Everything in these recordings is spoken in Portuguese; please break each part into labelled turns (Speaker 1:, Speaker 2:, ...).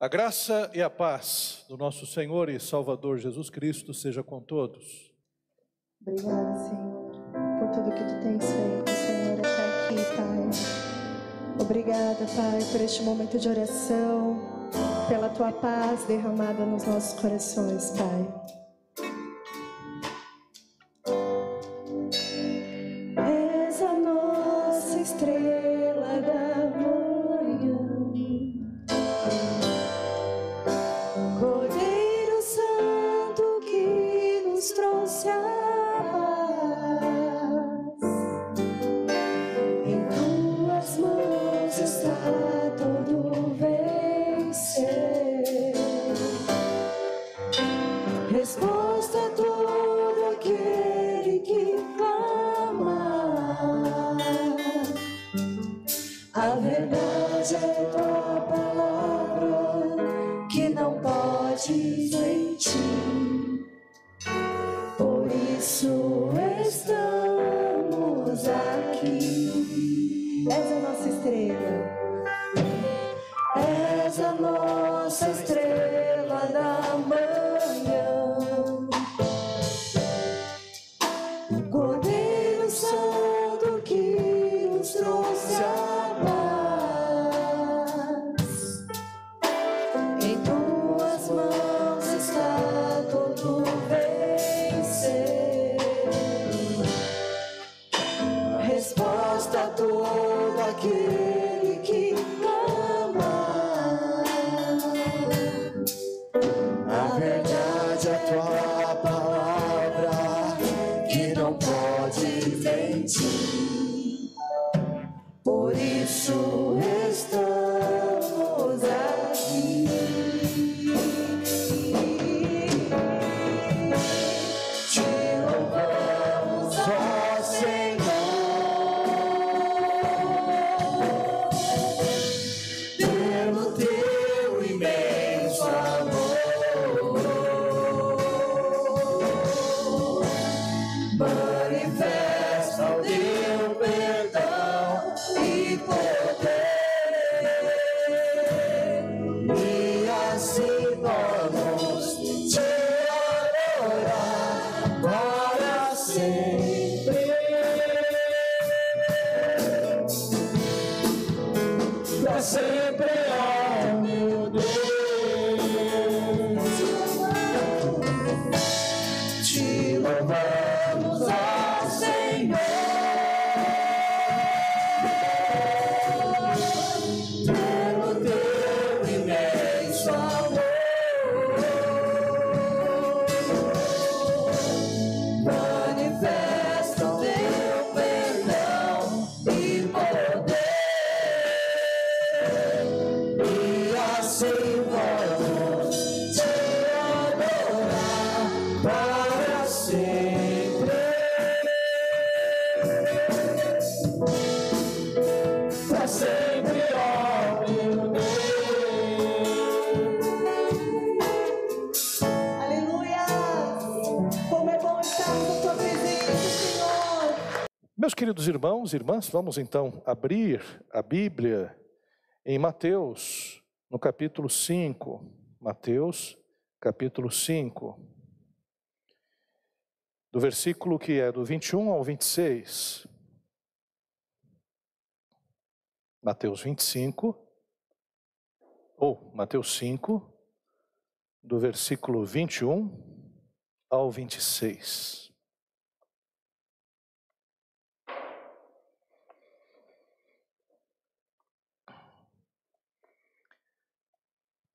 Speaker 1: A graça e a paz do nosso Senhor e Salvador Jesus Cristo seja com todos.
Speaker 2: Obrigada, Senhor, por tudo que tu tens feito, Senhor, até aqui, Pai. Obrigada, Pai, por este momento de oração, pela tua paz derramada nos nossos corações, Pai. Todo aquele
Speaker 1: queridos irmãos e irmãs, vamos então abrir a Bíblia em Mateus, no capítulo 5. Mateus, capítulo 5. Do versículo que é do 21 ao 26. Mateus 25, ou Mateus 5, do versículo 21 ao 26. A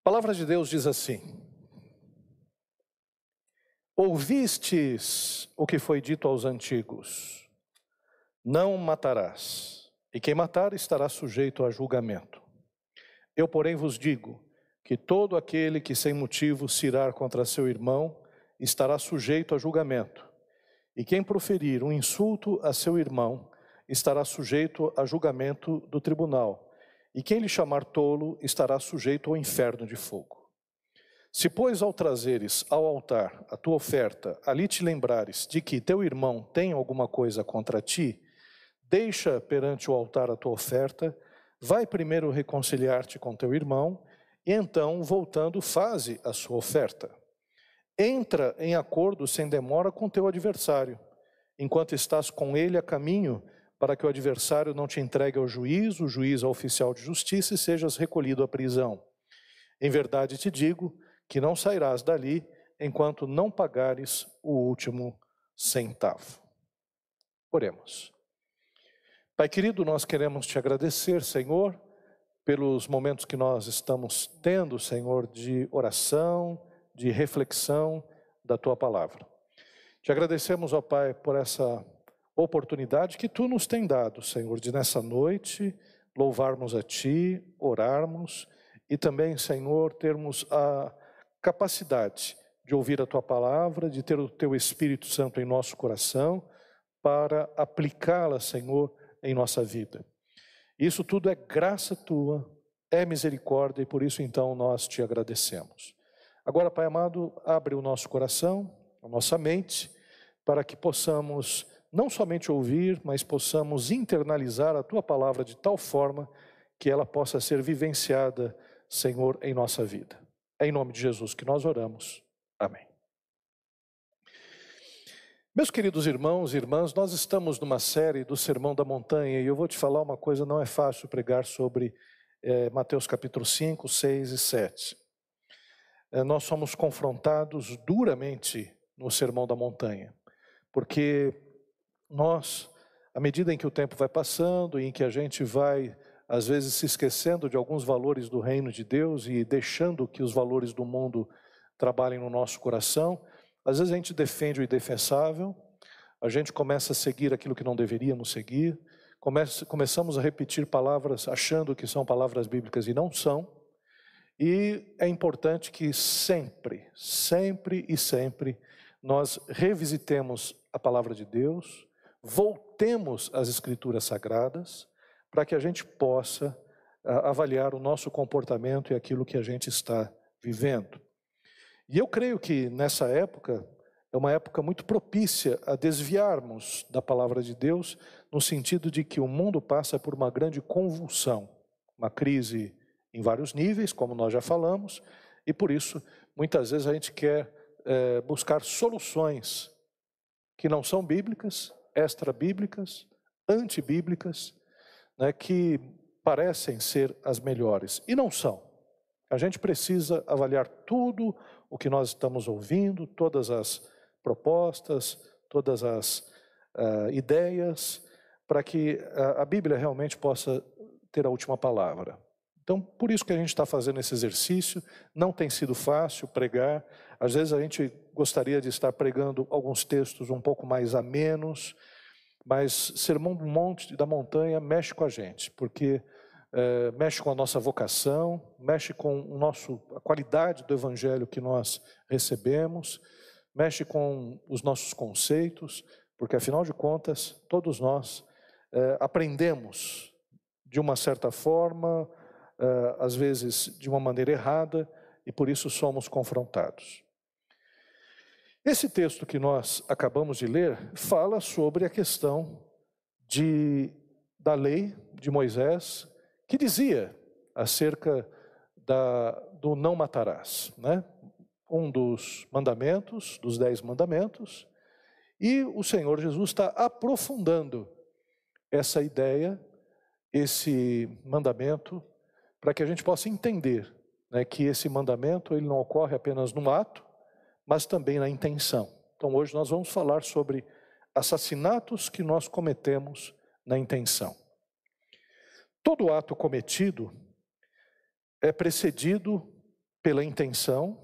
Speaker 1: palavra de Deus diz assim: Ouvistes o que foi dito aos antigos: Não matarás, e quem matar estará sujeito a julgamento. Eu, porém, vos digo que todo aquele que sem motivo se contra seu irmão estará sujeito a julgamento, e quem proferir um insulto a seu irmão estará sujeito a julgamento do tribunal. E quem lhe chamar tolo estará sujeito ao inferno de fogo. Se, pois, ao trazeres ao altar a tua oferta, ali te lembrares de que teu irmão tem alguma coisa contra ti, deixa perante o altar a tua oferta, vai primeiro reconciliar-te com teu irmão e então, voltando, faze a sua oferta. Entra em acordo sem demora com teu adversário, enquanto estás com ele a caminho, para que o adversário não te entregue ao juiz, o juiz ao oficial de justiça e sejas recolhido à prisão. Em verdade te digo que não sairás dali enquanto não pagares o último centavo. Oremos. Pai querido, nós queremos te agradecer, Senhor, pelos momentos que nós estamos tendo, Senhor, de oração, de reflexão da tua palavra. Te agradecemos, ó Pai, por essa oportunidade que tu nos tem dado, Senhor, de nessa noite louvarmos a ti, orarmos e também, Senhor, termos a capacidade de ouvir a tua palavra, de ter o teu Espírito Santo em nosso coração para aplicá-la, Senhor, em nossa vida. Isso tudo é graça tua, é misericórdia e por isso então nós te agradecemos. Agora, Pai amado, abre o nosso coração, a nossa mente, para que possamos não somente ouvir, mas possamos internalizar a tua palavra de tal forma que ela possa ser vivenciada, Senhor, em nossa vida. É em nome de Jesus que nós oramos. Amém. Meus queridos irmãos e irmãs, nós estamos numa série do Sermão da Montanha e eu vou te falar uma coisa: não é fácil pregar sobre é, Mateus capítulo 5, 6 e 7. É, nós somos confrontados duramente no Sermão da Montanha, porque nós, à medida em que o tempo vai passando e em que a gente vai, às vezes, se esquecendo de alguns valores do reino de Deus e deixando que os valores do mundo trabalhem no nosso coração, às vezes a gente defende o indefensável, a gente começa a seguir aquilo que não deveríamos seguir, começa, começamos a repetir palavras achando que são palavras bíblicas e não são. E é importante que sempre, sempre e sempre nós revisitemos a palavra de Deus, voltemos às Escrituras Sagradas, para que a gente possa avaliar o nosso comportamento e aquilo que a gente está vivendo. E eu creio que nessa época é uma época muito propícia a desviarmos da palavra de Deus, no sentido de que o mundo passa por uma grande convulsão, uma crise em vários níveis, como nós já falamos, e por isso muitas vezes a gente quer é, buscar soluções que não são bíblicas, extra-bíblicas, antibíblicas, né, que parecem ser as melhores e não são. A gente precisa avaliar tudo o que nós estamos ouvindo, todas as propostas, todas as uh, ideias, para que a, a Bíblia realmente possa ter a última palavra. Então, por isso que a gente está fazendo esse exercício, não tem sido fácil pregar, às vezes a gente gostaria de estar pregando alguns textos um pouco mais a menos, mas Sermão do Monte da Montanha mexe com a gente, porque é, mexe com a nossa vocação, mexe com o nosso, a qualidade do evangelho que nós recebemos, mexe com os nossos conceitos, porque afinal de contas, todos nós é, aprendemos de uma certa forma, às vezes de uma maneira errada, e por isso somos confrontados. Esse texto que nós acabamos de ler fala sobre a questão de, da lei de Moisés, que dizia acerca da, do não matarás, né? um dos mandamentos, dos dez mandamentos, e o Senhor Jesus está aprofundando essa ideia, esse mandamento, para que a gente possa entender né, que esse mandamento ele não ocorre apenas no ato, mas também na intenção. Então hoje nós vamos falar sobre assassinatos que nós cometemos na intenção. Todo ato cometido é precedido pela intenção,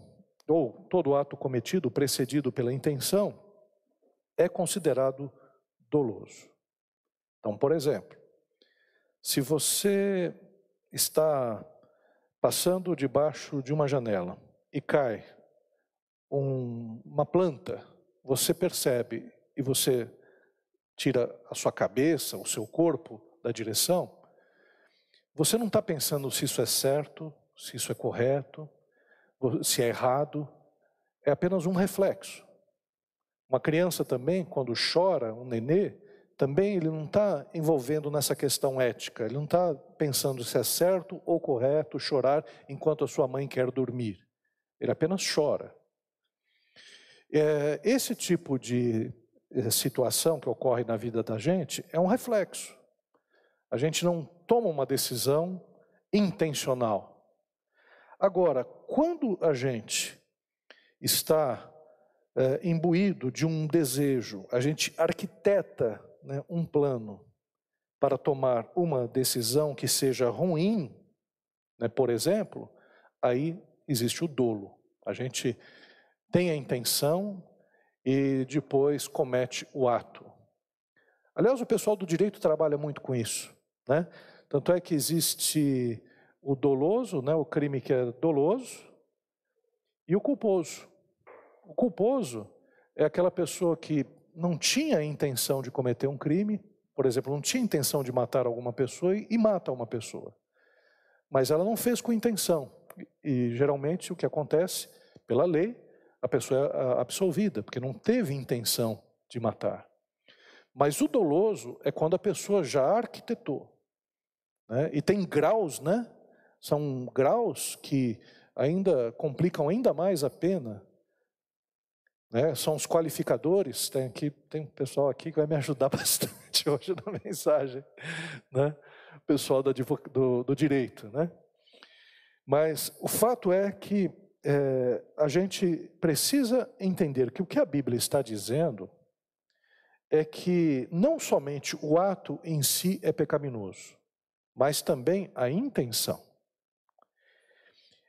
Speaker 1: ou todo ato cometido precedido pela intenção, é considerado doloso. Então, por exemplo, se você está passando debaixo de uma janela e cai um, uma planta, você percebe e você tira a sua cabeça, o seu corpo da direção, você não está pensando se isso é certo, se isso é correto, se é errado, é apenas um reflexo. Uma criança também, quando chora, um nenê, também ele não está envolvendo nessa questão ética, ele não está pensando se é certo ou correto chorar enquanto a sua mãe quer dormir. Ele apenas chora. É, esse tipo de eh, situação que ocorre na vida da gente é um reflexo. A gente não toma uma decisão intencional. Agora, quando a gente está é, imbuído de um desejo, a gente arquiteta né, um plano para tomar uma decisão que seja ruim, né, por exemplo, aí existe o dolo. A gente tem a intenção e depois comete o ato. Aliás, o pessoal do direito trabalha muito com isso, né? Tanto é que existe o doloso, né, o crime que é doloso, e o culposo. O culposo é aquela pessoa que não tinha intenção de cometer um crime, por exemplo, não tinha intenção de matar alguma pessoa e, e mata uma pessoa. Mas ela não fez com intenção. E geralmente o que acontece, pela lei, a pessoa é absolvida, porque não teve intenção de matar. Mas o doloso é quando a pessoa já arquitetou. Né? E tem graus, né? São graus que ainda complicam ainda mais a pena né? São os qualificadores. Tem aqui tem um pessoal aqui que vai me ajudar bastante hoje na mensagem, né? O pessoal do, do, do direito, né? Mas o fato é que é, a gente precisa entender que o que a Bíblia está dizendo é que não somente o ato em si é pecaminoso, mas também a intenção.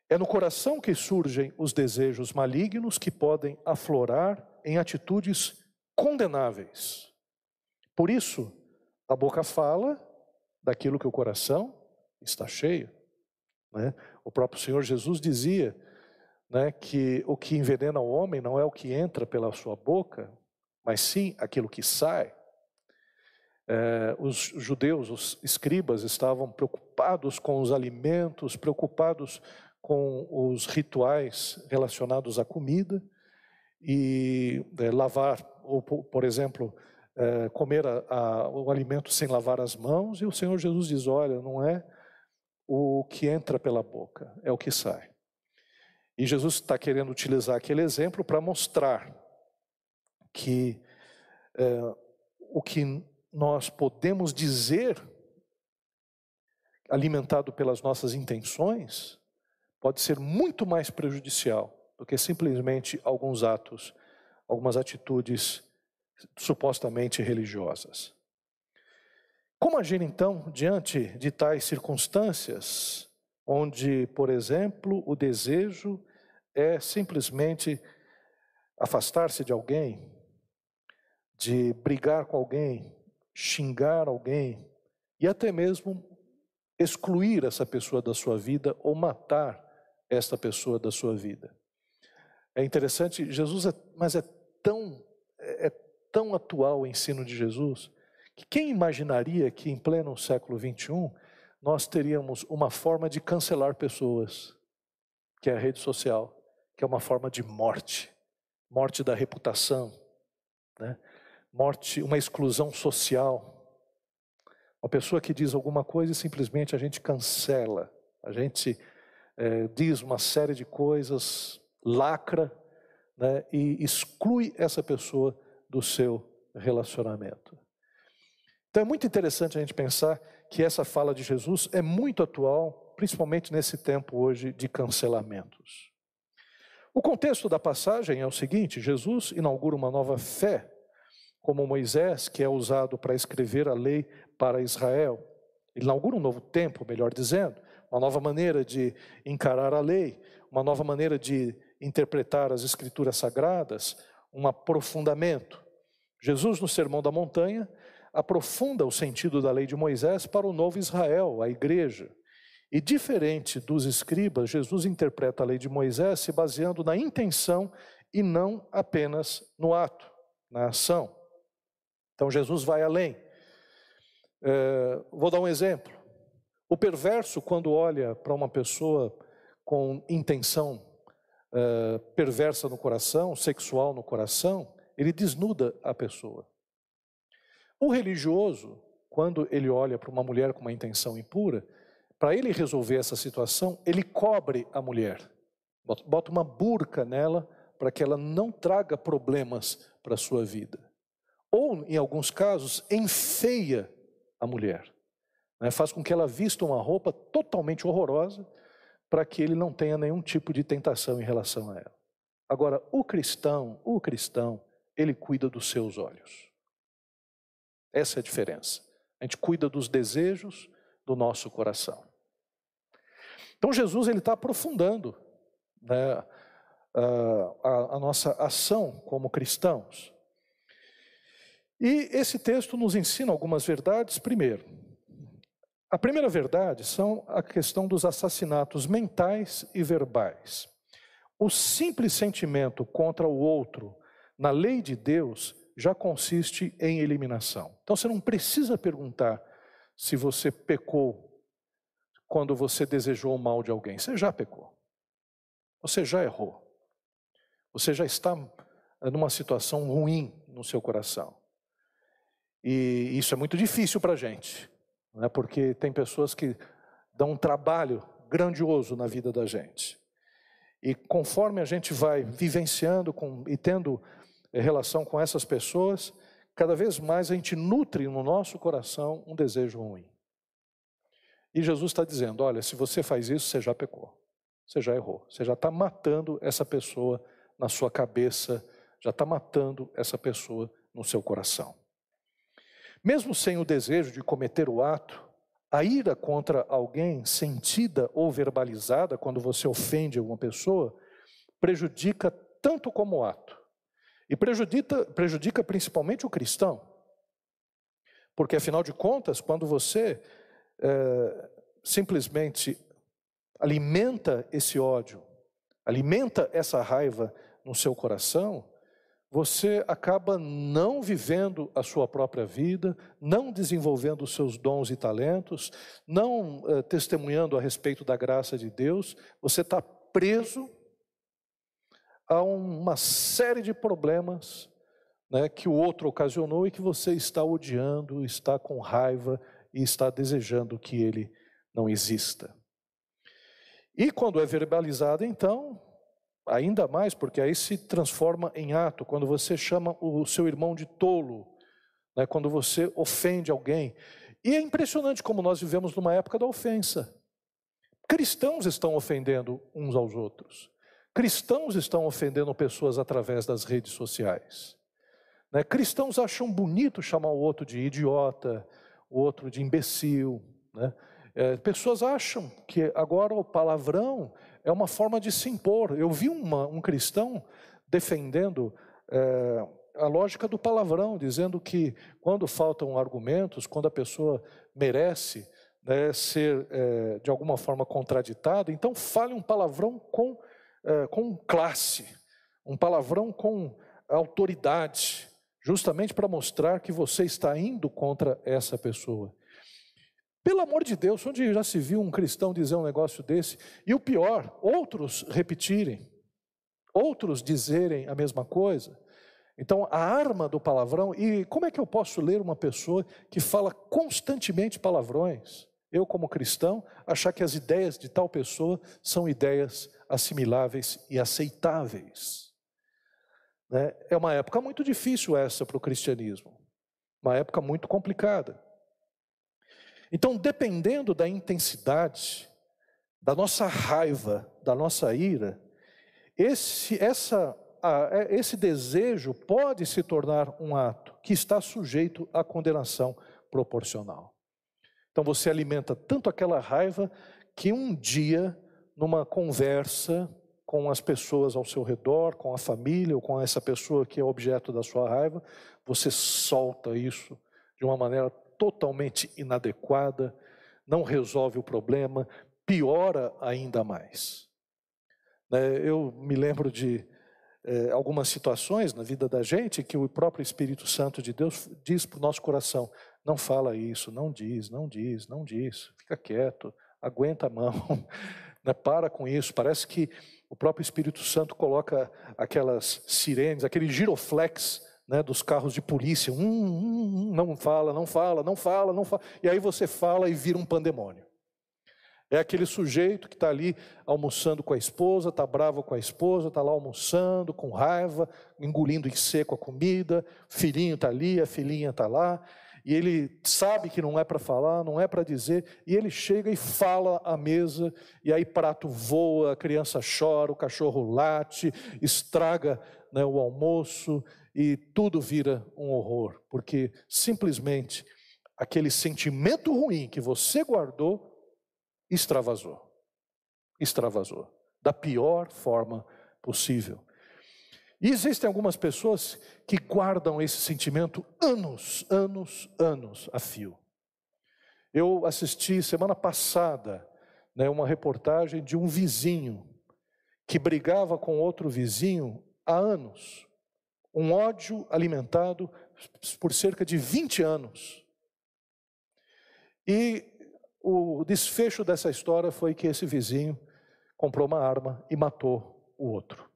Speaker 1: É no coração que surgem os desejos malignos que podem aflorar em atitudes condenáveis. Por isso, a boca fala daquilo que o coração está cheio. Né? O próprio Senhor Jesus dizia né, que o que envenena o homem não é o que entra pela sua boca, mas sim aquilo que sai. É, os judeus, os escribas, estavam preocupados com os alimentos, preocupados com os rituais relacionados à comida e é, lavar, ou por exemplo, é, comer a, a, o alimento sem lavar as mãos, e o Senhor Jesus diz: olha, não é o que entra pela boca, é o que sai. E Jesus está querendo utilizar aquele exemplo para mostrar que é, o que nós podemos dizer, alimentado pelas nossas intenções, pode ser muito mais prejudicial do que simplesmente alguns atos, algumas atitudes supostamente religiosas. Como agir então diante de tais circunstâncias, onde, por exemplo, o desejo é simplesmente afastar-se de alguém, de brigar com alguém, xingar alguém e até mesmo excluir essa pessoa da sua vida ou matar esta pessoa da sua vida. É interessante, Jesus é, mas é tão, é, é tão atual o ensino de Jesus, que quem imaginaria que em pleno século 21 nós teríamos uma forma de cancelar pessoas, que é a rede social, que é uma forma de morte, morte da reputação, né? morte, uma exclusão social. Uma pessoa que diz alguma coisa e simplesmente a gente cancela, a gente é, diz uma série de coisas, lacra né, e exclui essa pessoa do seu relacionamento. Então é muito interessante a gente pensar que essa fala de Jesus é muito atual, principalmente nesse tempo hoje de cancelamentos. O contexto da passagem é o seguinte: Jesus inaugura uma nova fé, como Moisés, que é usado para escrever a lei para Israel. Ele inaugura um novo tempo, melhor dizendo, uma nova maneira de encarar a lei, uma nova maneira de interpretar as escrituras sagradas, um aprofundamento. Jesus, no Sermão da Montanha, aprofunda o sentido da lei de Moisés para o novo Israel, a igreja. E diferente dos escribas, Jesus interpreta a lei de Moisés se baseando na intenção e não apenas no ato, na ação. Então Jesus vai além. É, vou dar um exemplo. O perverso, quando olha para uma pessoa com intenção uh, perversa no coração, sexual no coração, ele desnuda a pessoa. O religioso, quando ele olha para uma mulher com uma intenção impura, para ele resolver essa situação, ele cobre a mulher, bota uma burca nela para que ela não traga problemas para a sua vida. Ou, em alguns casos, enfeia a mulher, né? faz com que ela vista uma roupa totalmente horrorosa para que ele não tenha nenhum tipo de tentação em relação a ela. Agora, o cristão, o cristão, ele cuida dos seus olhos. Essa é a diferença. A gente cuida dos desejos do nosso coração. Então Jesus ele está aprofundando né, a, a nossa ação como cristãos. E esse texto nos ensina algumas verdades. Primeiro, a primeira verdade são a questão dos assassinatos mentais e verbais. O simples sentimento contra o outro, na lei de Deus, já consiste em eliminação. Então você não precisa perguntar se você pecou quando você desejou o mal de alguém. Você já pecou. Você já errou. Você já está numa situação ruim no seu coração. E isso é muito difícil para a gente né? porque tem pessoas que dão um trabalho grandioso na vida da gente. E conforme a gente vai vivenciando com, e tendo eh, relação com essas pessoas, cada vez mais a gente nutre no nosso coração um desejo ruim. E Jesus está dizendo: olha, se você faz isso, você já pecou, você já errou, você já está matando essa pessoa na sua cabeça, já está matando essa pessoa no seu coração. Mesmo sem o desejo de cometer o ato, a ira contra alguém, sentida ou verbalizada, quando você ofende alguma pessoa, prejudica tanto como o ato. E prejudica, prejudica principalmente o cristão. Porque, afinal de contas, quando você é, simplesmente alimenta esse ódio, alimenta essa raiva no seu coração, você acaba não vivendo a sua própria vida, não desenvolvendo os seus dons e talentos, não eh, testemunhando a respeito da graça de Deus, você está preso a uma série de problemas né, que o outro ocasionou e que você está odiando, está com raiva e está desejando que ele não exista. E quando é verbalizado, então, Ainda mais porque aí se transforma em ato, quando você chama o seu irmão de tolo, né, quando você ofende alguém. E é impressionante como nós vivemos numa época da ofensa. Cristãos estão ofendendo uns aos outros. Cristãos estão ofendendo pessoas através das redes sociais. Né? Cristãos acham bonito chamar o outro de idiota, o outro de imbecil. Né? É, pessoas acham que agora o palavrão é uma forma de se impor. Eu vi uma, um cristão defendendo é, a lógica do palavrão, dizendo que quando faltam argumentos, quando a pessoa merece né, ser é, de alguma forma contraditada, então fale um palavrão com, é, com classe, um palavrão com autoridade, justamente para mostrar que você está indo contra essa pessoa. Pelo amor de Deus, onde já se viu um cristão dizer um negócio desse? E o pior, outros repetirem, outros dizerem a mesma coisa. Então, a arma do palavrão, e como é que eu posso ler uma pessoa que fala constantemente palavrões? Eu, como cristão, achar que as ideias de tal pessoa são ideias assimiláveis e aceitáveis. Né? É uma época muito difícil essa para o cristianismo, uma época muito complicada. Então, dependendo da intensidade da nossa raiva, da nossa ira, esse, essa, é, esse desejo pode se tornar um ato que está sujeito à condenação proporcional. Então você alimenta tanto aquela raiva que um dia, numa conversa com as pessoas ao seu redor, com a família ou com essa pessoa que é objeto da sua raiva, você solta isso de uma maneira totalmente inadequada, não resolve o problema, piora ainda mais. Né, eu me lembro de é, algumas situações na vida da gente que o próprio Espírito Santo de Deus diz para o nosso coração: não fala isso, não diz, não diz, não diz, fica quieto, aguenta a mão, né, para com isso. Parece que o próprio Espírito Santo coloca aquelas sirenes, aquele giroflex né, dos carros de polícia. Hum, hum, hum, não fala, não fala, não fala, não fala. E aí você fala e vira um pandemônio. É aquele sujeito que está ali almoçando com a esposa, está bravo com a esposa, está lá almoçando com raiva, engolindo em seco a comida, filhinho está ali, a filhinha está lá, e ele sabe que não é para falar, não é para dizer, e ele chega e fala à mesa, e aí prato voa, a criança chora, o cachorro late, estraga né, o almoço, e tudo vira um horror, porque simplesmente aquele sentimento ruim que você guardou extravasou. Extravasou. Da pior forma possível. E existem algumas pessoas que guardam esse sentimento anos, anos, anos a fio. Eu assisti semana passada né, uma reportagem de um vizinho que brigava com outro vizinho há anos. Um ódio alimentado por cerca de 20 anos. E o desfecho dessa história foi que esse vizinho comprou uma arma e matou o outro.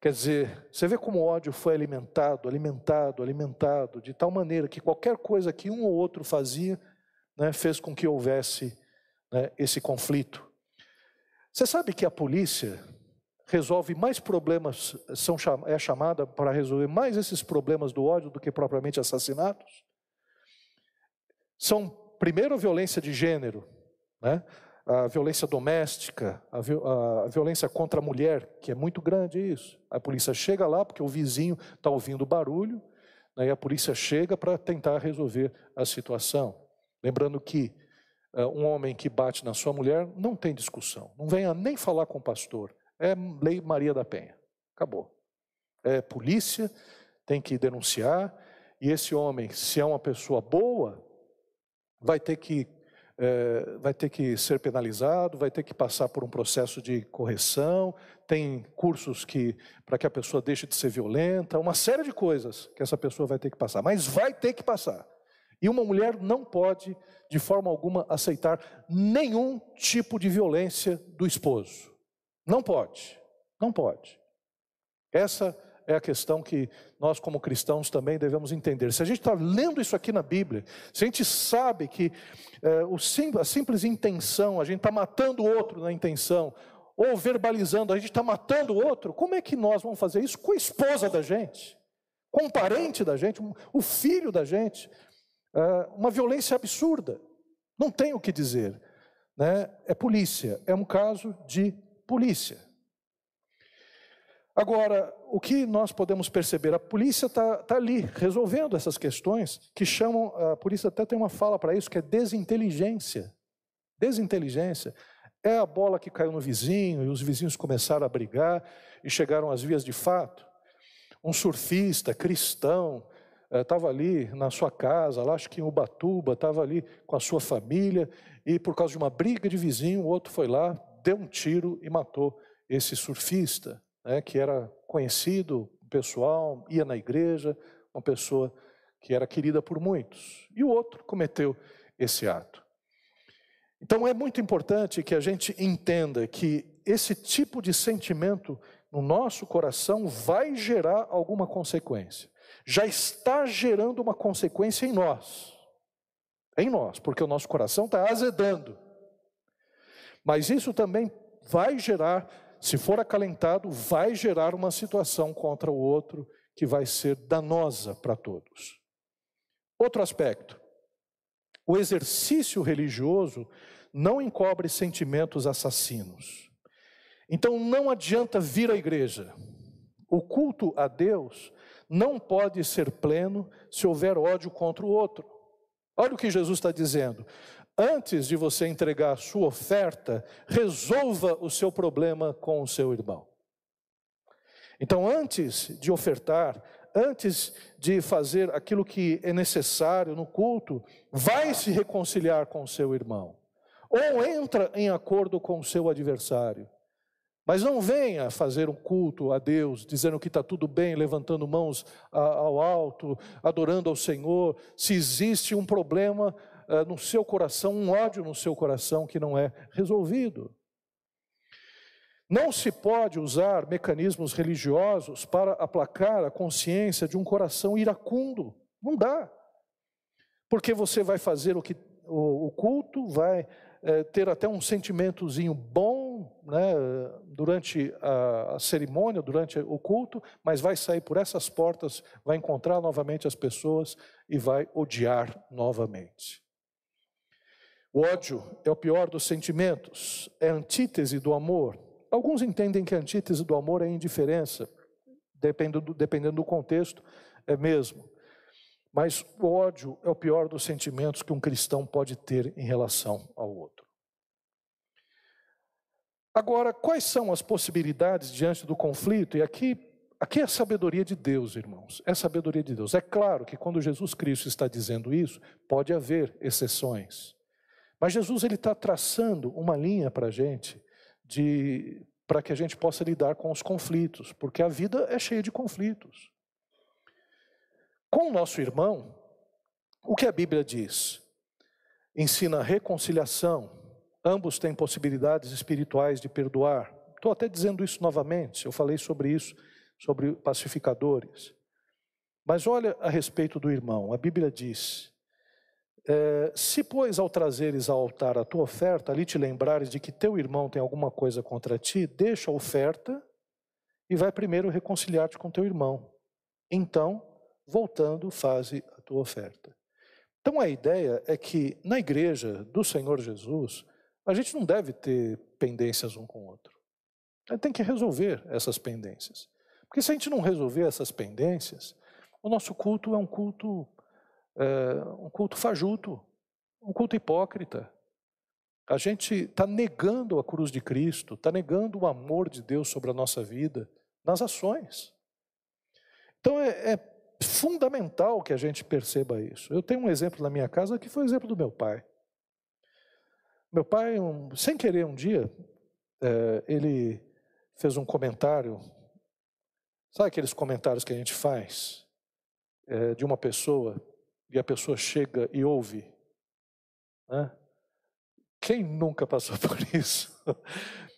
Speaker 1: Quer dizer, você vê como o ódio foi alimentado, alimentado, alimentado, de tal maneira que qualquer coisa que um ou outro fazia né, fez com que houvesse né, esse conflito. Você sabe que a polícia resolve mais problemas, são, é chamada para resolver mais esses problemas do ódio do que propriamente assassinatos? São Primeiro, a violência de gênero, né? a violência doméstica, a, a, violência contra a mulher, que é muito grande isso. A polícia chega lá porque o vizinho está ouvindo barulho, né? e a polícia chega para tentar resolver a situação. Lembrando que uh, um homem que bate na sua mulher não tem discussão, não venha nem falar com o pastor, é lei Maria da Penha, acabou. É polícia, tem que denunciar, e esse homem, se é uma pessoa boa, vai ter que é, vai ter que ser penalizado, vai ter que passar por um processo de correção, tem cursos que para que a pessoa deixe de ser violenta, uma série de coisas que essa pessoa vai ter que passar, mas vai ter que passar. E uma mulher não pode, de forma alguma, aceitar nenhum tipo de violência do esposo. Não pode, não pode. Essa é a questão que nós, como cristãos, também devemos entender. Se a gente está lendo isso aqui na Bíblia, se a gente sabe que é, o sim, a simples intenção, a gente está matando o outro na intenção, ou verbalizando, a gente está matando o outro, como é que nós vamos fazer isso com a esposa da gente, com um parente da gente, o filho da gente? É, uma violência absurda, não tem o que dizer. Né? É polícia, é um caso de polícia. Agora, o que nós podemos perceber? A polícia está tá ali resolvendo essas questões que chamam, a polícia até tem uma fala para isso, que é desinteligência. Desinteligência. É a bola que caiu no vizinho e os vizinhos começaram a brigar e chegaram às vias de fato. Um surfista cristão estava eh, ali na sua casa, lá acho que em Ubatuba, estava ali com a sua família e por causa de uma briga de vizinho, o outro foi lá, deu um tiro e matou esse surfista né, que era conhecido, pessoal, ia na igreja, uma pessoa que era querida por muitos. E o outro cometeu esse ato. Então é muito importante que a gente entenda que esse tipo de sentimento no nosso coração vai gerar alguma consequência. Já está gerando uma consequência em nós. Em nós, porque o nosso coração está azedando. Mas isso também vai gerar se for acalentado, vai gerar uma situação contra o outro que vai ser danosa para todos. Outro aspecto: o exercício religioso não encobre sentimentos assassinos. Então não adianta vir à igreja. O culto a Deus não pode ser pleno se houver ódio contra o outro. Olha o que Jesus está dizendo antes de você entregar a sua oferta, resolva o seu problema com o seu irmão. Então, antes de ofertar, antes de fazer aquilo que é necessário no culto, vai se reconciliar com o seu irmão. Ou entra em acordo com o seu adversário. Mas não venha fazer um culto a Deus, dizendo que está tudo bem, levantando mãos ao alto, adorando ao Senhor, se existe um problema uh, no seu coração, um ódio no seu coração que não é resolvido. Não se pode usar mecanismos religiosos para aplacar a consciência de um coração iracundo. Não dá. Porque você vai fazer o que o, o culto, vai é, ter até um sentimentozinho bom né, durante a, a cerimônia, durante o culto, mas vai sair por essas portas, vai encontrar novamente as pessoas e vai odiar novamente. O ódio é o pior dos sentimentos, é a antítese do amor. Alguns entendem que a antítese do amor é indiferença, dependendo do, dependendo do contexto, é mesmo. Mas o ódio é o pior dos sentimentos que um cristão pode ter em relação ao outro. Agora, quais são as possibilidades diante do conflito? E aqui, aqui é a sabedoria de Deus, irmãos. É a sabedoria de Deus. É claro que quando Jesus Cristo está dizendo isso, pode haver exceções. Mas Jesus ele está traçando uma linha para a gente de para que a gente possa lidar com os conflitos, porque a vida é cheia de conflitos. Com o nosso irmão, o que a Bíblia diz? Ensina reconciliação, ambos têm possibilidades espirituais de perdoar. Estou até dizendo isso novamente, eu falei sobre isso, sobre pacificadores. Mas olha a respeito do irmão, a Bíblia diz: é, se, pois, ao trazeres ao altar a tua oferta, ali te lembrares de que teu irmão tem alguma coisa contra ti, deixa a oferta e vai primeiro reconciliar-te com teu irmão. Então, voltando, faze a tua oferta. Então, a ideia é que na igreja do Senhor Jesus, a gente não deve ter pendências um com o outro. A gente tem que resolver essas pendências. Porque se a gente não resolver essas pendências, o nosso culto é um culto um culto fajuto, um culto hipócrita. A gente está negando a cruz de Cristo, está negando o amor de Deus sobre a nossa vida nas ações. Então é, é, fundamental que a gente perceba isso. Eu tenho um exemplo na minha casa que foi o exemplo do meu pai. Meu pai, um, sem querer, um dia, é, ele fez um comentário. Sabe aqueles comentários que a gente faz é, de uma pessoa e a pessoa chega e ouve. Né? Quem nunca passou por isso?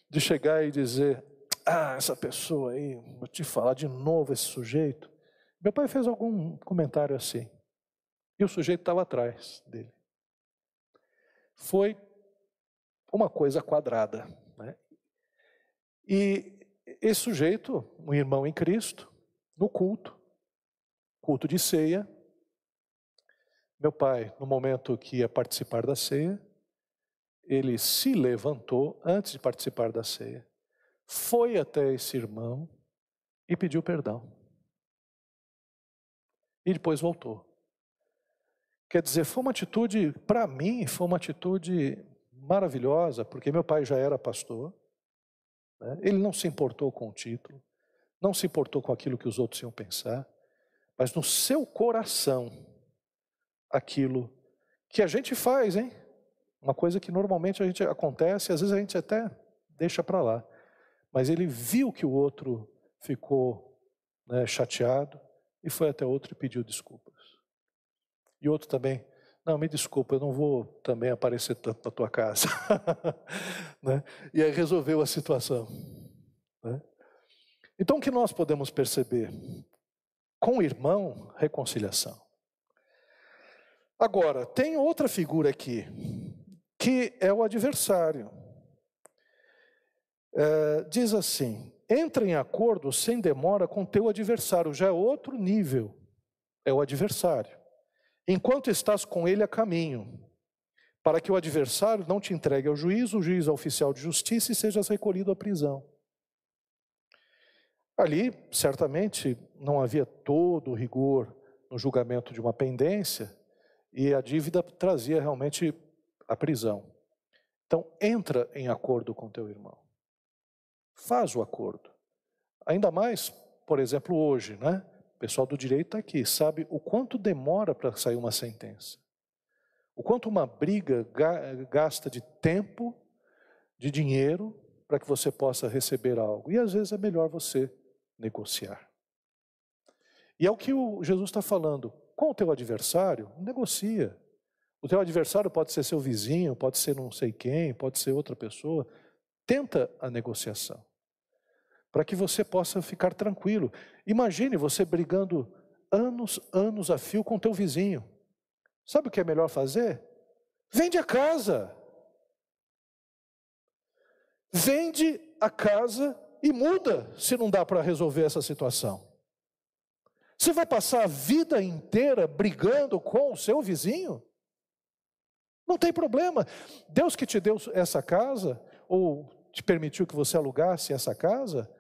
Speaker 1: De chegar e dizer: Ah, essa pessoa aí, vou te falar de novo esse sujeito. Meu pai fez algum comentário assim. E o sujeito estava atrás dele. Foi uma coisa quadrada. Né? E esse sujeito, um irmão em Cristo, no culto, culto de ceia, meu pai, no momento que ia participar da ceia, ele se levantou antes de participar da ceia, foi até esse irmão e pediu perdão. E depois voltou. Quer dizer, foi uma atitude, para mim, foi uma atitude maravilhosa, porque meu pai já era pastor, né? ele não se importou com o título, não se importou com aquilo que os outros iam pensar, mas no seu coração, aquilo que a gente faz, hein? Uma coisa que normalmente a gente acontece, às vezes a gente até deixa para lá. Mas ele viu que o outro ficou né, chateado e foi até outro e pediu desculpas. E outro também, não, me desculpa, eu não vou também aparecer tanto na tua casa. né? E aí resolveu a situação. Né? Então o que nós podemos perceber? Com o irmão, reconciliação. Agora, tem outra figura aqui, que é o adversário. É, diz assim: entra em acordo sem demora com teu adversário, já é outro nível, é o adversário. Enquanto estás com ele a caminho, para que o adversário não te entregue ao juiz, o juiz ao oficial de justiça e sejas recolhido à prisão. Ali, certamente, não havia todo o rigor no julgamento de uma pendência, e a dívida trazia realmente a prisão. Então, entra em acordo com teu irmão. Faz o acordo. Ainda mais, por exemplo, hoje, né? O pessoal do direito está aqui, sabe o quanto demora para sair uma sentença. O quanto uma briga gasta de tempo, de dinheiro, para que você possa receber algo. E às vezes é melhor você negociar. E é o que o Jesus está falando. Com o teu adversário, negocia. O teu adversário pode ser seu vizinho, pode ser não sei quem, pode ser outra pessoa. Tenta a negociação. para que você possa ficar tranquilo. Imagine você brigando anos, anos a fio com teu vizinho. Sabe o que é melhor fazer? Vende a casa. Vende a casa e muda se não dá para resolver essa situação. Você vai passar a vida inteira brigando com o seu vizinho? Não tem problema. Deus que te deu essa casa, ou te permitiu que você alugasse essa casa,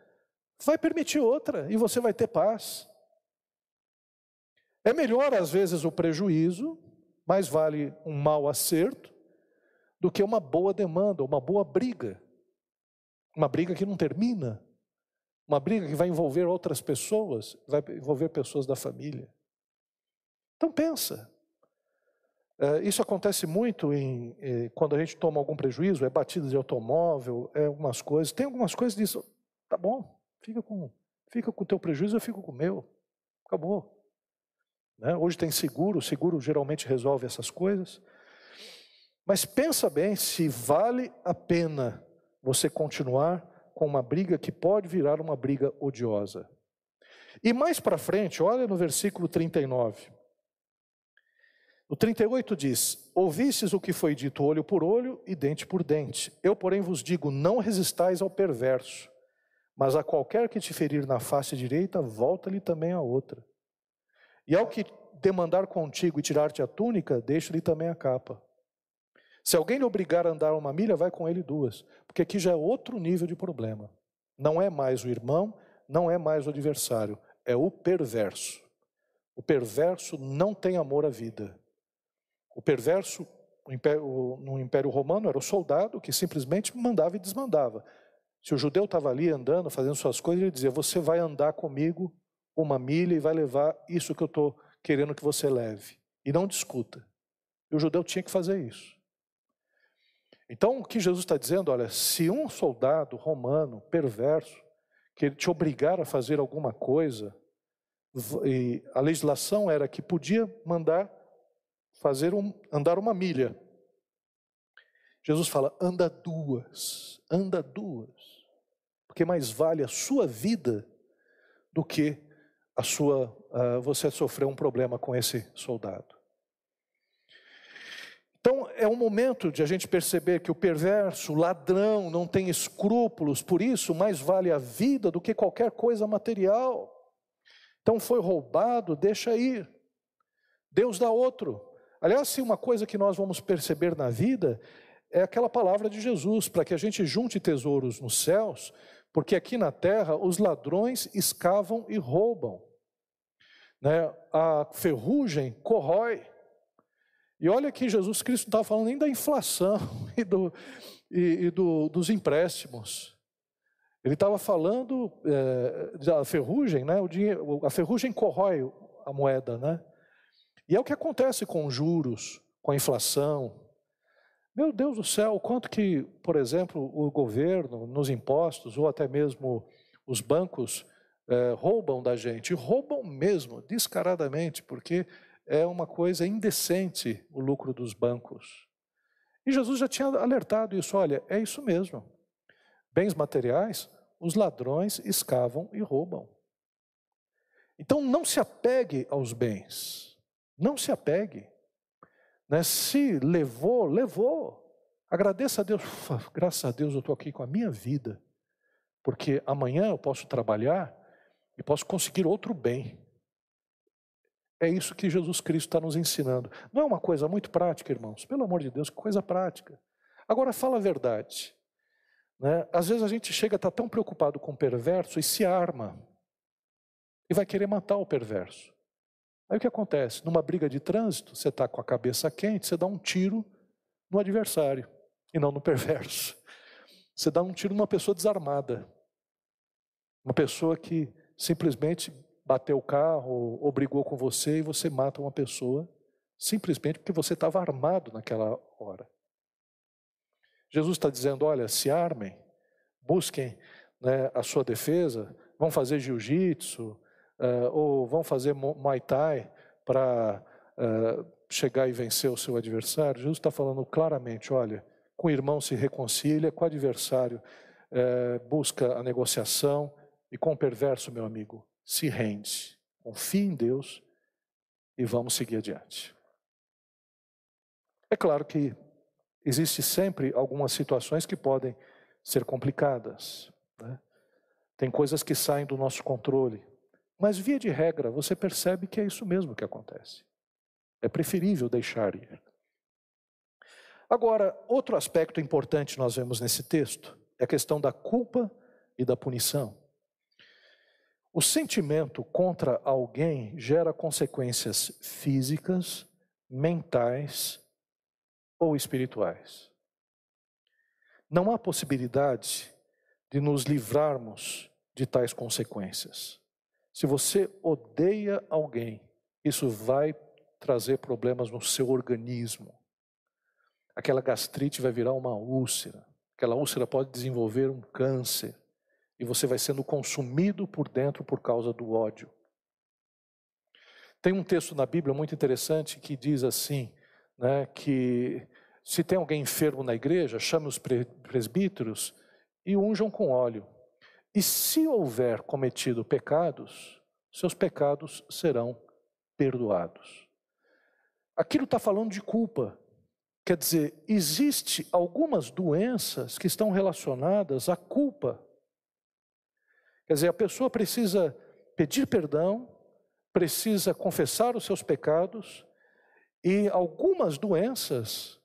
Speaker 1: vai permitir outra e você vai ter paz. É melhor, às vezes, o prejuízo, mais vale um mau acerto, do que uma boa demanda, uma boa briga. Uma briga que não termina. Uma briga que vai envolver outras pessoas, vai envolver pessoas da família. Então pensa. É, isso acontece muito em, é, quando a gente toma algum prejuízo, é batida de automóvel, é algumas coisas. Tem algumas coisas disso. Tá bom, fica com, fica com o teu prejuízo, eu fico com o meu. Acabou. Né? Hoje tem seguro, o seguro geralmente resolve essas coisas. Mas pensa bem se vale a pena você continuar com uma briga que pode virar uma briga odiosa. E mais para frente, olha no versículo 39. O 38 diz: Ouvistes o que foi dito olho por olho e dente por dente. Eu, porém, vos digo: não resistais ao perverso, mas a qualquer que te ferir na face direita, volta-lhe também a outra. E ao que demandar contigo e tirar-te a túnica, deixa-lhe também a capa. Se alguém lhe obrigar a andar uma milha, vai com ele duas, porque aqui já é outro nível de problema. Não é mais o irmão, não é mais o adversário, é o perverso. O perverso não tem amor à vida. O perverso no Império Romano era o soldado que simplesmente mandava e desmandava. Se o judeu estava ali andando, fazendo suas coisas, ele dizia: Você vai andar comigo uma milha e vai levar isso que eu estou querendo que você leve. E não discuta. E o judeu tinha que fazer isso. Então, o que Jesus está dizendo, olha, se um soldado romano perverso, que ele te obrigar a fazer alguma coisa, a legislação era que podia mandar fazer um, andar uma milha. Jesus fala, anda duas, anda duas, porque mais vale a sua vida do que a sua, uh, você sofrer um problema com esse soldado. Então é um momento de a gente perceber que o perverso, o ladrão, não tem escrúpulos, por isso mais vale a vida do que qualquer coisa material. Então foi roubado, deixa ir. Deus dá outro. Aliás, se uma coisa que nós vamos perceber na vida é aquela palavra de Jesus, para que a gente junte tesouros nos céus, porque aqui na terra os ladrões escavam e roubam. Né? A ferrugem corrói. E olha que Jesus Cristo não estava falando nem da inflação e, do, e, e do, dos empréstimos. Ele estava falando é, da ferrugem, né? O dinheiro, a ferrugem corrói a moeda, né? E é o que acontece com juros, com a inflação. Meu Deus do céu, quanto que, por exemplo, o governo, nos impostos, ou até mesmo os bancos, é, roubam da gente. Roubam mesmo, descaradamente, porque é uma coisa indecente o lucro dos bancos. E Jesus já tinha alertado isso: olha, é isso mesmo. Bens materiais, os ladrões escavam e roubam. Então não se apegue aos bens, não se apegue. Né? Se levou, levou. Agradeça a Deus, graças a Deus eu estou aqui com a minha vida, porque amanhã eu posso trabalhar e posso conseguir outro bem. É isso que Jesus Cristo está nos ensinando. Não é uma coisa muito prática, irmãos? Pelo amor de Deus, que coisa prática. Agora, fala a verdade. Né? Às vezes a gente chega a estar tão preocupado com o perverso e se arma. E vai querer matar o perverso. Aí o que acontece? Numa briga de trânsito, você está com a cabeça quente, você dá um tiro no adversário e não no perverso. Você dá um tiro numa pessoa desarmada. Uma pessoa que simplesmente bateu o carro ou brigou com você e você mata uma pessoa simplesmente porque você estava armado naquela hora. Jesus está dizendo: olha, se armem, busquem né, a sua defesa, vão fazer jiu-jitsu uh, ou vão fazer muay thai para uh, chegar e vencer o seu adversário. Jesus está falando claramente: olha, com o irmão se reconcilia, com o adversário é, busca a negociação e com o perverso, meu amigo, se rende. Confie em Deus e vamos seguir adiante. É claro que existe sempre algumas situações que podem ser complicadas. Né? Tem coisas que saem do nosso controle. Mas, via de regra, você percebe que é isso mesmo que acontece. É preferível deixar ir. Agora, outro aspecto importante nós vemos nesse texto é a questão da culpa e da punição. O sentimento contra alguém gera consequências físicas, mentais ou espirituais. Não há possibilidade de nos livrarmos de tais consequências. Se você odeia alguém, isso vai trazer problemas no seu organismo. Aquela gastrite vai virar uma úlcera. Aquela úlcera pode desenvolver um câncer. E você vai sendo consumido por dentro por causa do ódio. Tem um texto na Bíblia muito interessante que diz assim, né, que se tem alguém enfermo na igreja, chame os presbíteros e unjam com óleo. E se houver cometido pecados, seus pecados serão perdoados. Aquilo está falando de culpa. Quer dizer, existe algumas doenças que estão relacionadas à culpa. Quer dizer, a pessoa precisa pedir perdão, precisa confessar os seus pecados, e algumas doenças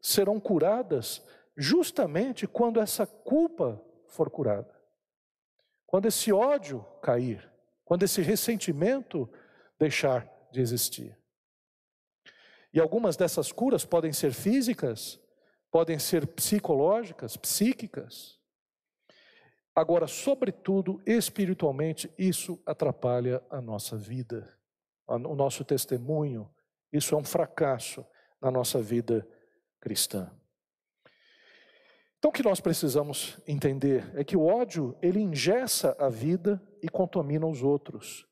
Speaker 1: serão curadas justamente quando essa culpa for curada. Quando esse ódio cair, quando esse ressentimento deixar de existir. E algumas dessas curas podem ser físicas, podem ser psicológicas, psíquicas. Agora, sobretudo, espiritualmente, isso atrapalha a nossa vida, o nosso testemunho. Isso é um fracasso na nossa vida cristã. Então, o que nós precisamos entender é que o ódio, ele ingessa a vida e contamina os outros,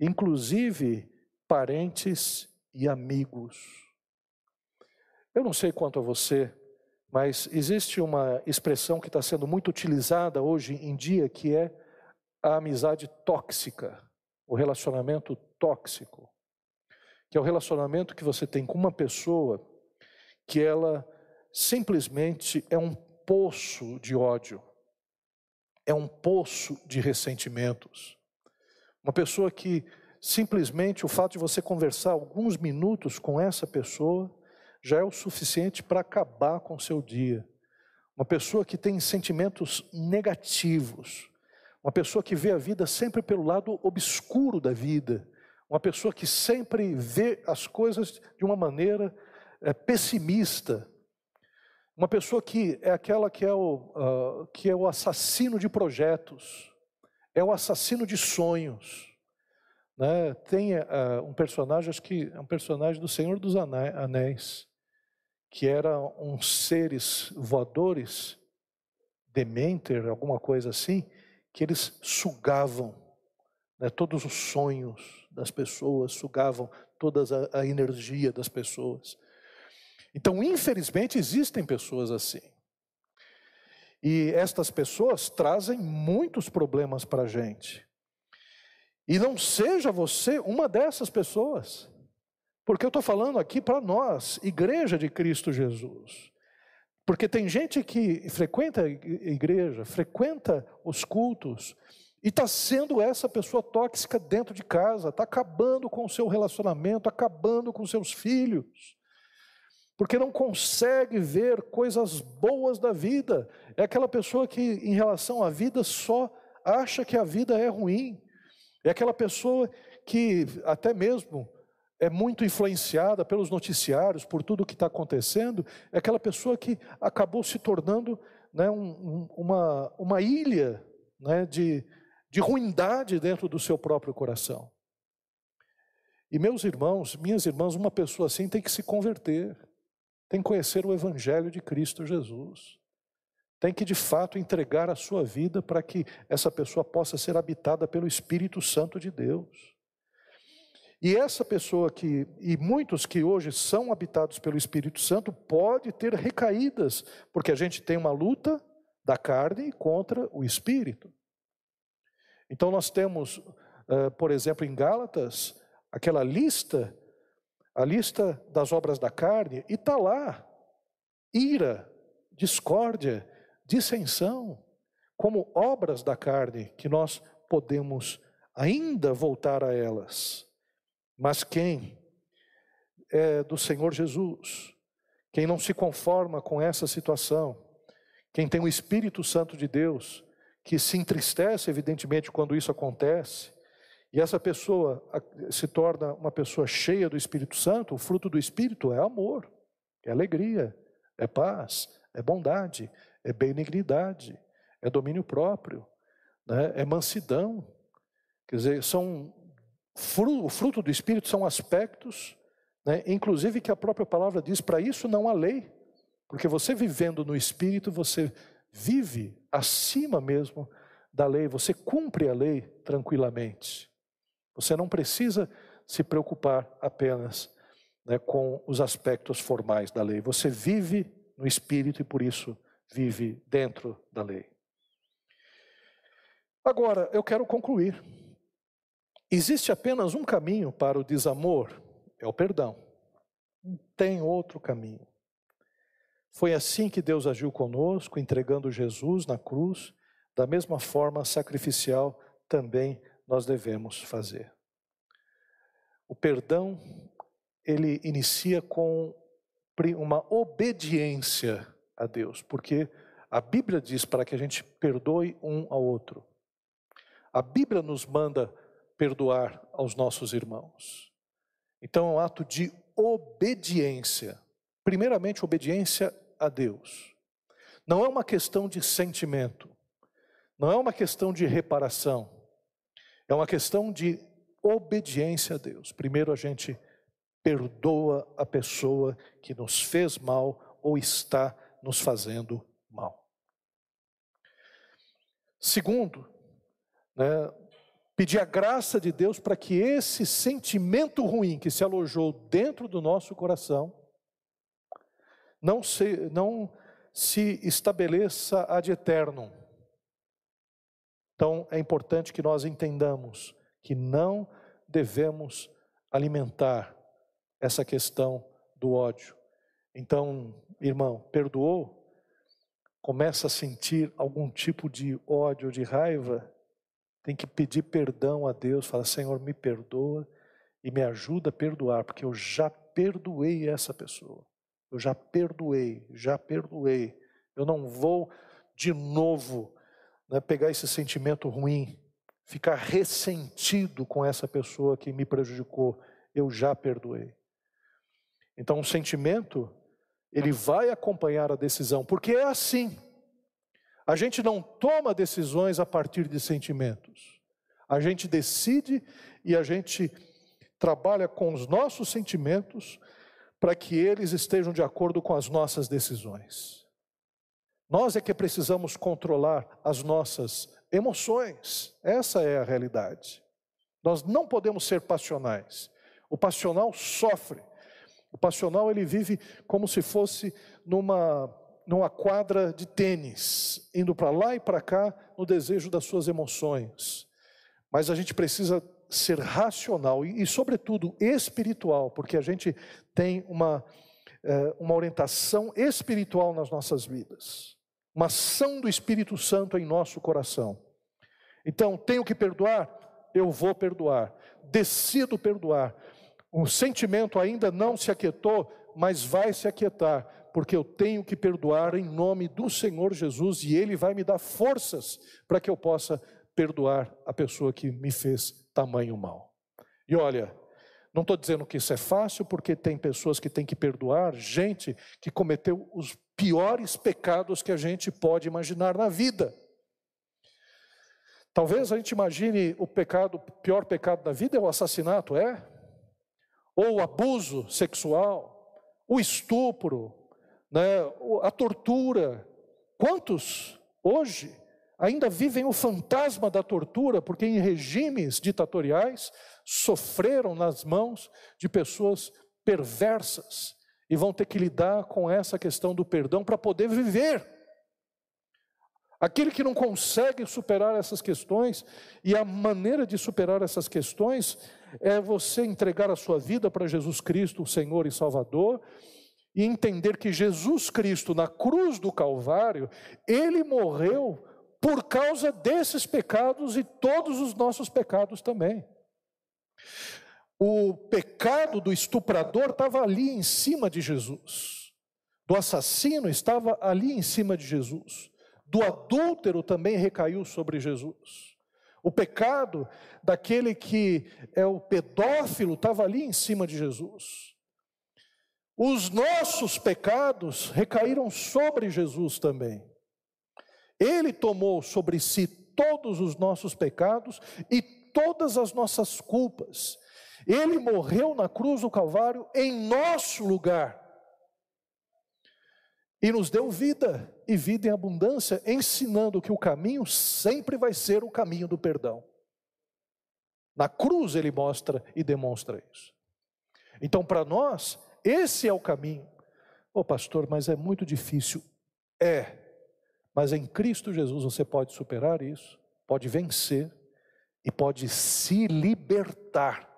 Speaker 1: inclusive parentes e amigos. Eu não sei quanto a você, mas existe uma expressão que está sendo muito utilizada hoje em dia que é a amizade tóxica, o relacionamento tóxico, que é o relacionamento que você tem com uma pessoa que ela simplesmente é um poço de ódio, é um poço de ressentimentos. Uma pessoa que simplesmente o fato de você conversar alguns minutos com essa pessoa já é o suficiente para acabar com o seu dia. Uma pessoa que tem sentimentos negativos, uma pessoa que vê a vida sempre pelo lado obscuro da vida, uma pessoa que sempre vê as coisas de uma maneira é, pessimista, uma pessoa que é aquela que é o, uh, que é o assassino de projetos, é o assassino de sonhos. Né? Tem uh, um personagem, acho que é um personagem do Senhor dos Anéis, que eram uns seres voadores, Dementer, alguma coisa assim, que eles sugavam né, todos os sonhos das pessoas, sugavam toda a, a energia das pessoas. Então, infelizmente, existem pessoas assim. E estas pessoas trazem muitos problemas para a gente. E não seja você uma dessas pessoas. Porque eu estou falando aqui para nós, igreja de Cristo Jesus. Porque tem gente que frequenta a igreja, frequenta os cultos, e está sendo essa pessoa tóxica dentro de casa, está acabando com o seu relacionamento, acabando com seus filhos, porque não consegue ver coisas boas da vida. É aquela pessoa que, em relação à vida, só acha que a vida é ruim. É aquela pessoa que, até mesmo, é muito influenciada pelos noticiários, por tudo o que está acontecendo, é aquela pessoa que acabou se tornando né, um, uma, uma ilha né, de, de ruindade dentro do seu próprio coração. E meus irmãos, minhas irmãs, uma pessoa assim tem que se converter, tem que conhecer o Evangelho de Cristo Jesus, tem que de fato entregar a sua vida para que essa pessoa possa ser habitada pelo Espírito Santo de Deus. E essa pessoa que, e muitos que hoje são habitados pelo Espírito Santo, pode ter recaídas, porque a gente tem uma luta da carne contra o espírito. Então nós temos, uh, por exemplo, em Gálatas, aquela lista, a lista das obras da carne, e está lá: ira, discórdia, dissensão, como obras da carne, que nós podemos ainda voltar a elas. Mas quem é do Senhor Jesus, quem não se conforma com essa situação, quem tem o Espírito Santo de Deus, que se entristece, evidentemente, quando isso acontece, e essa pessoa se torna uma pessoa cheia do Espírito Santo, o fruto do Espírito é amor, é alegria, é paz, é bondade, é benignidade, é domínio próprio, né? é mansidão. Quer dizer, são o fruto do Espírito são aspectos, né? inclusive que a própria palavra diz: para isso não há lei, porque você vivendo no Espírito, você vive acima mesmo da lei, você cumpre a lei tranquilamente. Você não precisa se preocupar apenas né, com os aspectos formais da lei, você vive no Espírito e por isso vive dentro da lei. Agora, eu quero concluir. Existe apenas um caminho para o desamor, é o perdão. Não tem outro caminho. Foi assim que Deus agiu conosco, entregando Jesus na cruz, da mesma forma sacrificial também nós devemos fazer. O perdão, ele inicia com uma obediência a Deus, porque a Bíblia diz para que a gente perdoe um ao outro. A Bíblia nos manda perdoar aos nossos irmãos. Então é um ato de obediência. Primeiramente, obediência a Deus. Não é uma questão de sentimento, não é uma questão de reparação, é uma questão de obediência a Deus. Primeiro, a gente perdoa a pessoa que nos fez mal ou está nos fazendo mal. Segundo, né, pedir a graça de Deus para que esse sentimento ruim que se alojou dentro do nosso coração não se, não se estabeleça ad eterno. Então é importante que nós entendamos que não devemos alimentar essa questão do ódio. Então, irmão, perdoou? Começa a sentir algum tipo de ódio, de raiva? Tem que pedir perdão a Deus, fala: Senhor, me perdoa e me ajuda a perdoar, porque eu já perdoei essa pessoa. Eu já perdoei, já perdoei. Eu não vou de novo né, pegar esse sentimento ruim, ficar ressentido com essa pessoa que me prejudicou. Eu já perdoei. Então, o sentimento, ele vai acompanhar a decisão, porque é assim. A gente não toma decisões a partir de sentimentos. A gente decide e a gente trabalha com os nossos sentimentos para que eles estejam de acordo com as nossas decisões. Nós é que precisamos controlar as nossas emoções, essa é a realidade. Nós não podemos ser passionais. O passional sofre. O passional ele vive como se fosse numa numa quadra de tênis, indo para lá e para cá no desejo das suas emoções. Mas a gente precisa ser racional e, e, sobretudo, espiritual, porque a gente tem uma, é, uma orientação espiritual nas nossas vidas, uma ação do Espírito Santo em nosso coração. Então, tenho que perdoar? Eu vou perdoar, decido perdoar. O sentimento ainda não se aquietou, mas vai se aquietar, porque eu tenho que perdoar em nome do Senhor Jesus e Ele vai me dar forças para que eu possa perdoar a pessoa que me fez tamanho mal. E olha, não estou dizendo que isso é fácil, porque tem pessoas que têm que perdoar gente que cometeu os piores pecados que a gente pode imaginar na vida. Talvez a gente imagine o pecado, o pior pecado da vida é o assassinato, é? Ou o abuso sexual, o estupro, né, a tortura. Quantos hoje ainda vivem o fantasma da tortura, porque em regimes ditatoriais sofreram nas mãos de pessoas perversas e vão ter que lidar com essa questão do perdão para poder viver. Aquele que não consegue superar essas questões, e a maneira de superar essas questões é você entregar a sua vida para Jesus Cristo, o Senhor e Salvador, e entender que Jesus Cristo, na cruz do Calvário, ele morreu por causa desses pecados e todos os nossos pecados também. O pecado do estuprador estava ali em cima de Jesus, do assassino estava ali em cima de Jesus do adúltero também recaiu sobre Jesus. O pecado daquele que é o pedófilo estava ali em cima de Jesus. Os nossos pecados recaíram sobre Jesus também. Ele tomou sobre si todos os nossos pecados e todas as nossas culpas. Ele morreu na cruz do Calvário em nosso lugar e nos deu vida e vida em abundância, ensinando que o caminho sempre vai ser o caminho do perdão. Na cruz ele mostra e demonstra isso. Então, para nós, esse é o caminho. Ô oh, pastor, mas é muito difícil. É, mas em Cristo Jesus você pode superar isso, pode vencer e pode se libertar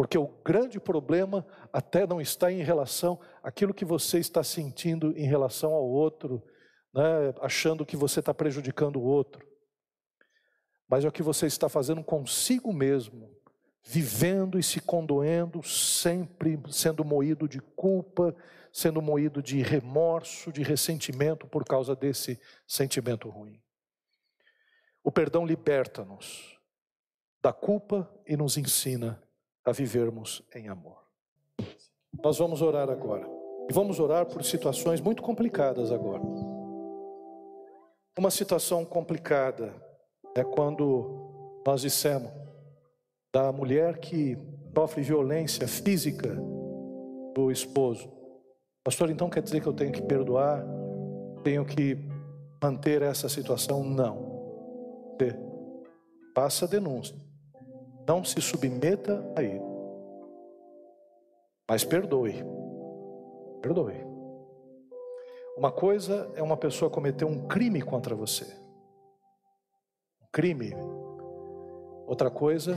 Speaker 1: porque o grande problema até não está em relação àquilo que você está sentindo em relação ao outro, né, achando que você está prejudicando o outro, mas é o que você está fazendo consigo mesmo, vivendo e se condoendo, sempre sendo moído de culpa, sendo moído de remorso, de ressentimento por causa desse sentimento ruim. O perdão liberta-nos da culpa e nos ensina a vivermos em amor. Nós vamos orar agora. E vamos orar por situações muito complicadas agora. Uma situação complicada é quando nós dissemos da mulher que sofre violência física do esposo. Pastor, então quer dizer que eu tenho que perdoar? Tenho que manter essa situação? Não. Você passa a denúncia não se submeta a ele. Mas perdoe. Perdoe. Uma coisa é uma pessoa cometer um crime contra você. Um crime. Outra coisa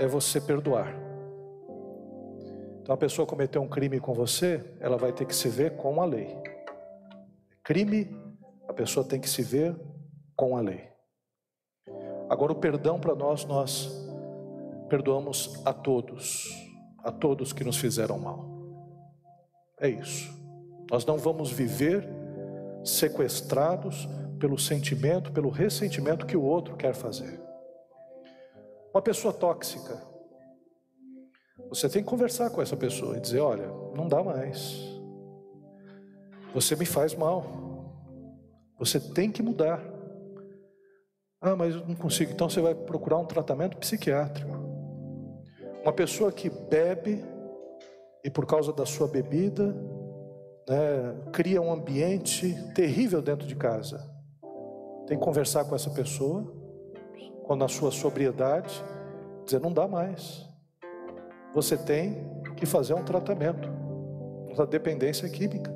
Speaker 1: é você perdoar. Então a pessoa cometeu um crime com você, ela vai ter que se ver com a lei. Crime, a pessoa tem que se ver com a lei. Agora o perdão para nós, nós perdoamos a todos, a todos que nos fizeram mal. É isso. Nós não vamos viver sequestrados pelo sentimento, pelo ressentimento que o outro quer fazer. Uma pessoa tóxica, você tem que conversar com essa pessoa e dizer: olha, não dá mais. Você me faz mal. Você tem que mudar. Ah, mas eu não consigo. Então você vai procurar um tratamento psiquiátrico. Uma pessoa que bebe e por causa da sua bebida, né, cria um ambiente terrível dentro de casa. Tem que conversar com essa pessoa, quando na sua sobriedade, dizer: não dá mais. Você tem que fazer um tratamento da dependência química,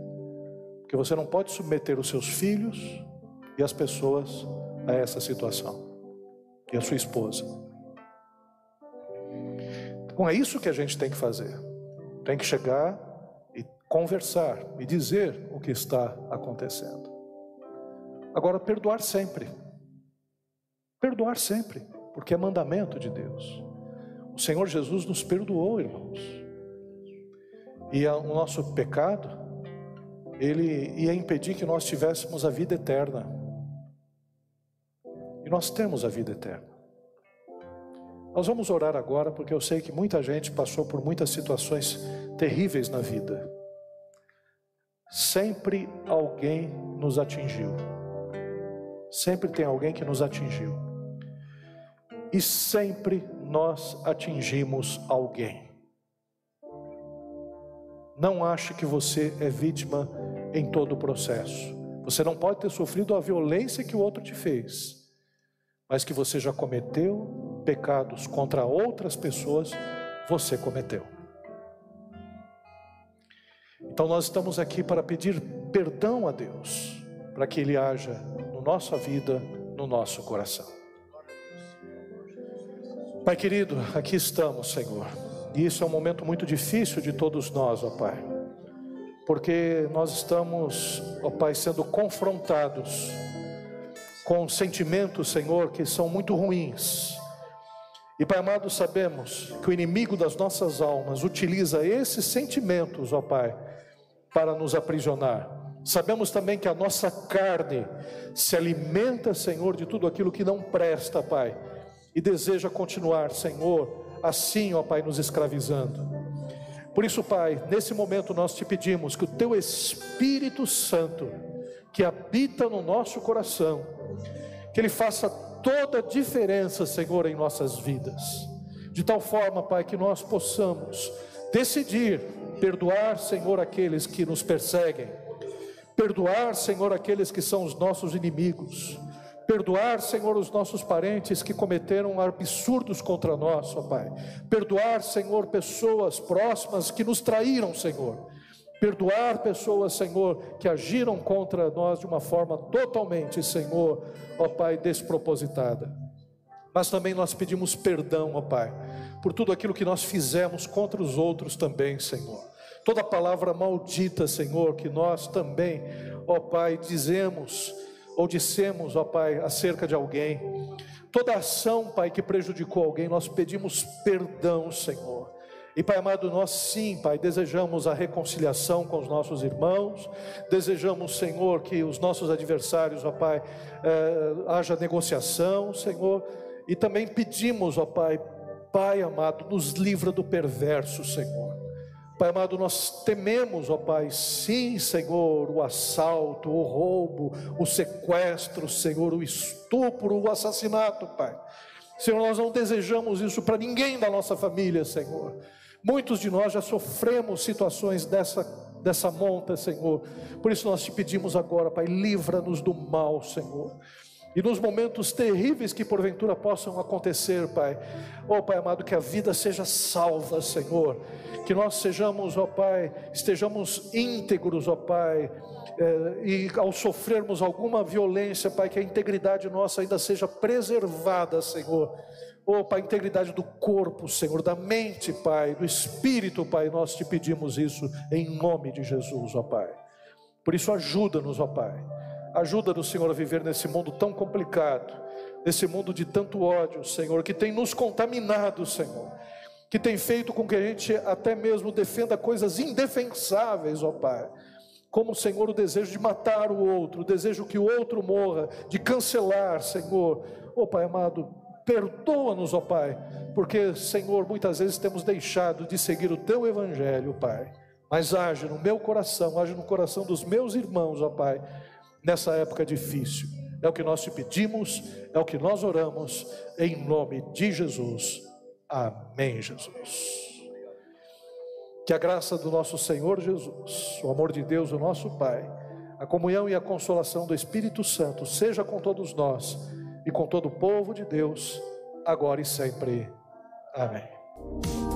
Speaker 1: porque você não pode submeter os seus filhos e as pessoas a essa situação, e a sua esposa. Então é isso que a gente tem que fazer. Tem que chegar e conversar e dizer o que está acontecendo. Agora, perdoar sempre. Perdoar sempre, porque é mandamento de Deus. O Senhor Jesus nos perdoou, irmãos. E o nosso pecado, ele ia impedir que nós tivéssemos a vida eterna. E nós temos a vida eterna. Nós vamos orar agora porque eu sei que muita gente passou por muitas situações terríveis na vida. Sempre alguém nos atingiu. Sempre tem alguém que nos atingiu. E sempre nós atingimos alguém. Não ache que você é vítima em todo o processo. Você não pode ter sofrido a violência que o outro te fez, mas que você já cometeu pecados contra outras pessoas você cometeu. Então nós estamos aqui para pedir perdão a Deus, para que Ele haja no nossa vida, no nosso coração. Pai querido, aqui estamos, Senhor. E isso é um momento muito difícil de todos nós, ó Pai. Porque nós estamos, ó Pai, sendo confrontados com sentimentos, Senhor, que são muito ruins. E Pai amado, sabemos que o inimigo das nossas almas utiliza esses sentimentos, ó Pai, para nos aprisionar. Sabemos também que a nossa carne se alimenta, Senhor, de tudo aquilo que não presta, Pai e deseja continuar, Senhor, assim, ó Pai, nos escravizando. Por isso, Pai, nesse momento nós te pedimos que o Teu Espírito Santo, que habita no nosso coração, que Ele faça toda a diferença, Senhor, em nossas vidas, de tal forma, Pai, que nós possamos decidir perdoar, Senhor, aqueles que nos perseguem, perdoar, Senhor, aqueles que são os nossos inimigos Perdoar, Senhor, os nossos parentes que cometeram absurdos contra nós, ó Pai. Perdoar, Senhor, pessoas próximas que nos traíram, Senhor. Perdoar pessoas, Senhor, que agiram contra nós de uma forma totalmente, Senhor, ó Pai, despropositada. Mas também nós pedimos perdão, ó Pai, por tudo aquilo que nós fizemos contra os outros também, Senhor. Toda palavra maldita, Senhor, que nós também, ó Pai, dizemos ou dissemos, ó Pai, acerca de alguém, toda ação, Pai, que prejudicou alguém, nós pedimos perdão, Senhor. E Pai amado, nós sim, Pai, desejamos a reconciliação com os nossos irmãos, desejamos, Senhor, que os nossos adversários, ó Pai, eh, haja negociação, Senhor, e também pedimos, ó Pai, Pai amado, nos livra do perverso, Senhor. Pai amado, nós tememos, ó Pai, sim, Senhor, o assalto, o roubo, o sequestro, Senhor, o estupro, o assassinato, Pai. Senhor, nós não desejamos isso para ninguém da nossa família, Senhor. Muitos de nós já sofremos situações dessa, dessa monta, Senhor. Por isso nós te pedimos agora, Pai, livra-nos do mal, Senhor. E nos momentos terríveis que porventura possam acontecer, Pai, ó oh, Pai amado, que a vida seja salva, Senhor, que nós sejamos, ó oh, Pai, estejamos íntegros, ó oh, Pai, eh, e ao sofrermos alguma violência, Pai, que a integridade nossa ainda seja preservada, Senhor. Oh, Pai, integridade do corpo, Senhor, da mente, Pai, do espírito, Pai, nós te pedimos isso em nome de Jesus, ó Pai. Por isso, ajuda-nos, ó Pai Ajuda-nos, Senhor, a viver nesse mundo tão complicado, nesse mundo de tanto ódio, Senhor, que tem nos contaminado, Senhor, que tem feito com que a gente até mesmo defenda coisas indefensáveis, ó Pai. Como, Senhor, o desejo de matar o outro, o desejo que o outro morra, de cancelar, Senhor. Ó Pai amado, perdoa-nos, ó Pai, porque, Senhor, muitas vezes temos deixado de seguir o Teu Evangelho, Pai. Mas age no meu coração, age no coração dos meus irmãos, ó Pai nessa época difícil. É o que nós te pedimos, é o que nós oramos, em nome de Jesus. Amém, Jesus. Que a graça do nosso Senhor Jesus, o amor de Deus, o nosso Pai, a comunhão e a consolação do Espírito Santo seja com todos nós e com todo o povo de Deus, agora e sempre. Amém.